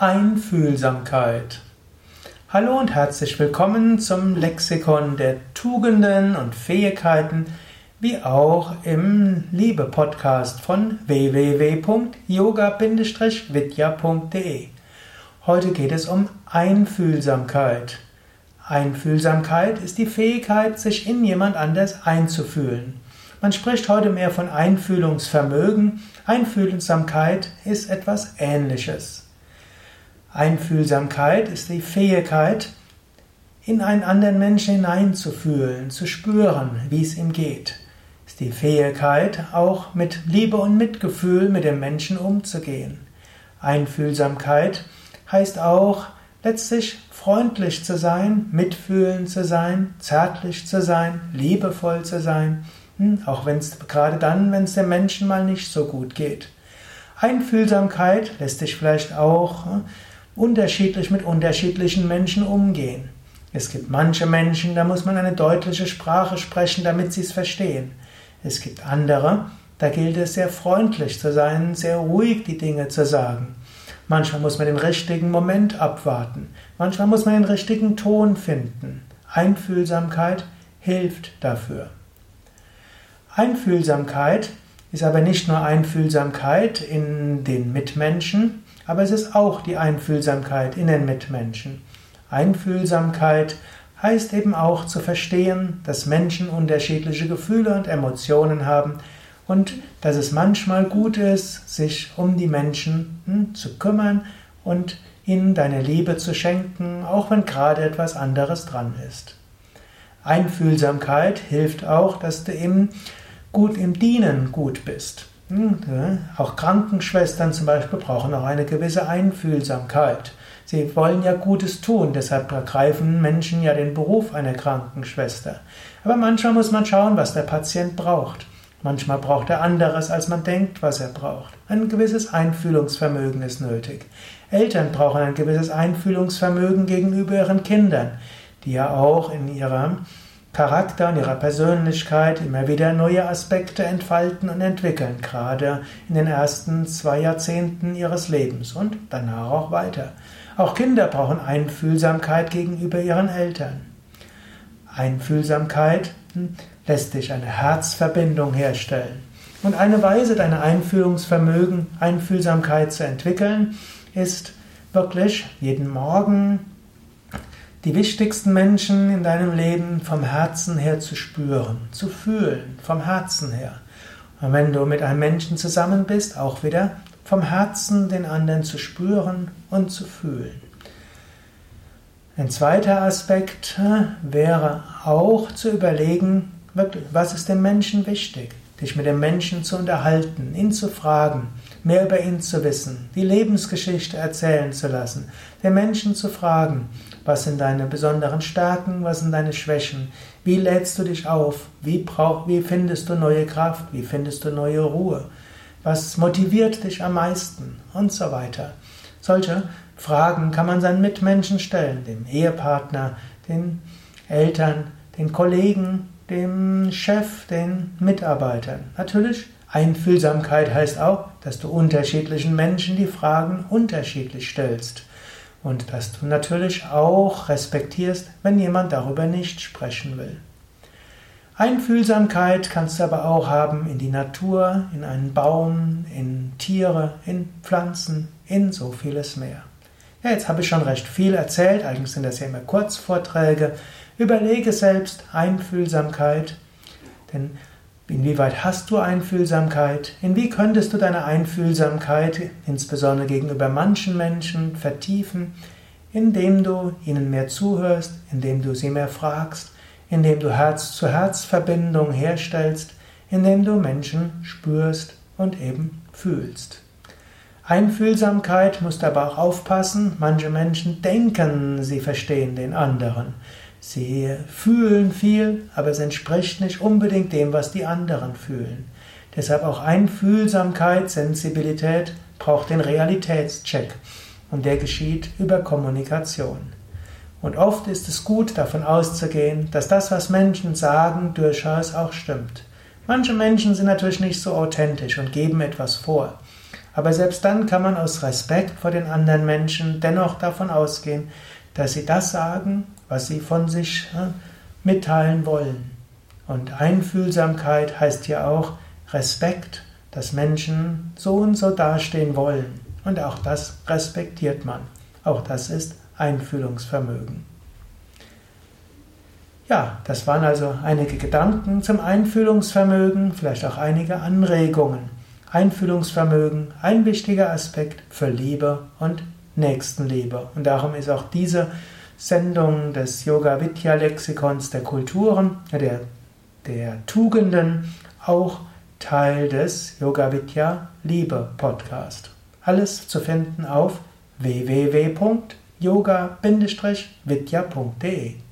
Einfühlsamkeit. Hallo und herzlich willkommen zum Lexikon der Tugenden und Fähigkeiten, wie auch im Liebe-Podcast von www.yoga-vidya.de. Heute geht es um Einfühlsamkeit. Einfühlsamkeit ist die Fähigkeit, sich in jemand anders einzufühlen. Man spricht heute mehr von Einfühlungsvermögen. Einfühlsamkeit ist etwas Ähnliches. Einfühlsamkeit ist die Fähigkeit, in einen anderen Menschen hineinzufühlen, zu spüren, wie es ihm geht. Ist die Fähigkeit, auch mit Liebe und Mitgefühl mit dem Menschen umzugehen. Einfühlsamkeit heißt auch, letztlich freundlich zu sein, mitfühlend zu sein, zärtlich zu sein, liebevoll zu sein, hm, auch wenn es gerade dann, wenn es dem Menschen mal nicht so gut geht. Einfühlsamkeit lässt sich vielleicht auch hm, unterschiedlich mit unterschiedlichen Menschen umgehen. Es gibt manche Menschen, da muss man eine deutliche Sprache sprechen, damit sie es verstehen. Es gibt andere, da gilt es sehr freundlich zu sein, sehr ruhig die Dinge zu sagen. Manchmal muss man den richtigen Moment abwarten. Manchmal muss man den richtigen Ton finden. Einfühlsamkeit hilft dafür. Einfühlsamkeit ist aber nicht nur Einfühlsamkeit in den Mitmenschen, aber es ist auch die Einfühlsamkeit in den Mitmenschen. Einfühlsamkeit heißt eben auch zu verstehen, dass Menschen unterschiedliche Gefühle und Emotionen haben und dass es manchmal gut ist, sich um die Menschen hm, zu kümmern und ihnen deine Liebe zu schenken, auch wenn gerade etwas anderes dran ist. Einfühlsamkeit hilft auch, dass du im, gut im Dienen gut bist. Hm, auch Krankenschwestern zum Beispiel brauchen auch eine gewisse Einfühlsamkeit. Sie wollen ja Gutes tun, deshalb ergreifen Menschen ja den Beruf einer Krankenschwester. Aber manchmal muss man schauen, was der Patient braucht. Manchmal braucht er anderes, als man denkt, was er braucht. Ein gewisses Einfühlungsvermögen ist nötig. Eltern brauchen ein gewisses Einfühlungsvermögen gegenüber ihren Kindern, die ja auch in ihrem Charakter und ihrer Persönlichkeit immer wieder neue Aspekte entfalten und entwickeln, gerade in den ersten zwei Jahrzehnten ihres Lebens und danach auch weiter. Auch Kinder brauchen Einfühlsamkeit gegenüber ihren Eltern. Einfühlsamkeit lässt sich eine Herzverbindung herstellen. Und eine Weise, deine Einfühlungsvermögen, Einfühlsamkeit zu entwickeln, ist wirklich jeden Morgen die wichtigsten Menschen in deinem Leben vom Herzen her zu spüren, zu fühlen, vom Herzen her. Und wenn du mit einem Menschen zusammen bist, auch wieder vom Herzen den anderen zu spüren und zu fühlen. Ein zweiter Aspekt äh, wäre auch zu überlegen, was ist dem Menschen wichtig, dich mit dem Menschen zu unterhalten, ihn zu fragen, mehr über ihn zu wissen, die Lebensgeschichte erzählen zu lassen, den Menschen zu fragen, was sind deine besonderen Stärken, was sind deine Schwächen, wie lädst du dich auf, wie, brauch, wie findest du neue Kraft, wie findest du neue Ruhe, was motiviert dich am meisten? Und so weiter. Solche Fragen kann man seinen Mitmenschen stellen, dem Ehepartner, den Eltern, den Kollegen, dem Chef, den Mitarbeitern. Natürlich Einfühlsamkeit heißt auch, dass du unterschiedlichen Menschen die Fragen unterschiedlich stellst und dass du natürlich auch respektierst, wenn jemand darüber nicht sprechen will. Einfühlsamkeit kannst du aber auch haben in die Natur, in einen Baum, in Tiere, in Pflanzen, in so vieles mehr. Ja, jetzt habe ich schon recht viel erzählt, eigentlich sind das ja immer Kurzvorträge. Überlege selbst Einfühlsamkeit, denn Inwieweit hast du Einfühlsamkeit? Inwie könntest du deine Einfühlsamkeit, insbesondere gegenüber manchen Menschen, vertiefen, indem du ihnen mehr zuhörst, indem du sie mehr fragst, indem du Herz-zu-Herz-Verbindung herstellst, indem du Menschen spürst und eben fühlst. Einfühlsamkeit musst aber auch aufpassen, manche Menschen denken, sie verstehen den anderen. Sie fühlen viel, aber es entspricht nicht unbedingt dem, was die anderen fühlen. Deshalb auch Einfühlsamkeit, Sensibilität braucht den Realitätscheck. Und der geschieht über Kommunikation. Und oft ist es gut, davon auszugehen, dass das, was Menschen sagen, durchaus auch stimmt. Manche Menschen sind natürlich nicht so authentisch und geben etwas vor. Aber selbst dann kann man aus Respekt vor den anderen Menschen dennoch davon ausgehen, dass sie das sagen, was sie von sich mitteilen wollen. Und Einfühlsamkeit heißt hier auch Respekt, dass Menschen so und so dastehen wollen. Und auch das respektiert man. Auch das ist Einfühlungsvermögen. Ja, das waren also einige Gedanken zum Einfühlungsvermögen, vielleicht auch einige Anregungen. Einfühlungsvermögen, ein wichtiger Aspekt für Liebe und Nächstenliebe. Und darum ist auch diese Sendung des Yoga Vidya Lexikons der Kulturen, der, der Tugenden, auch Teil des Yoga Vidya Liebe Podcast. Alles zu finden auf www.yoga-vidya.de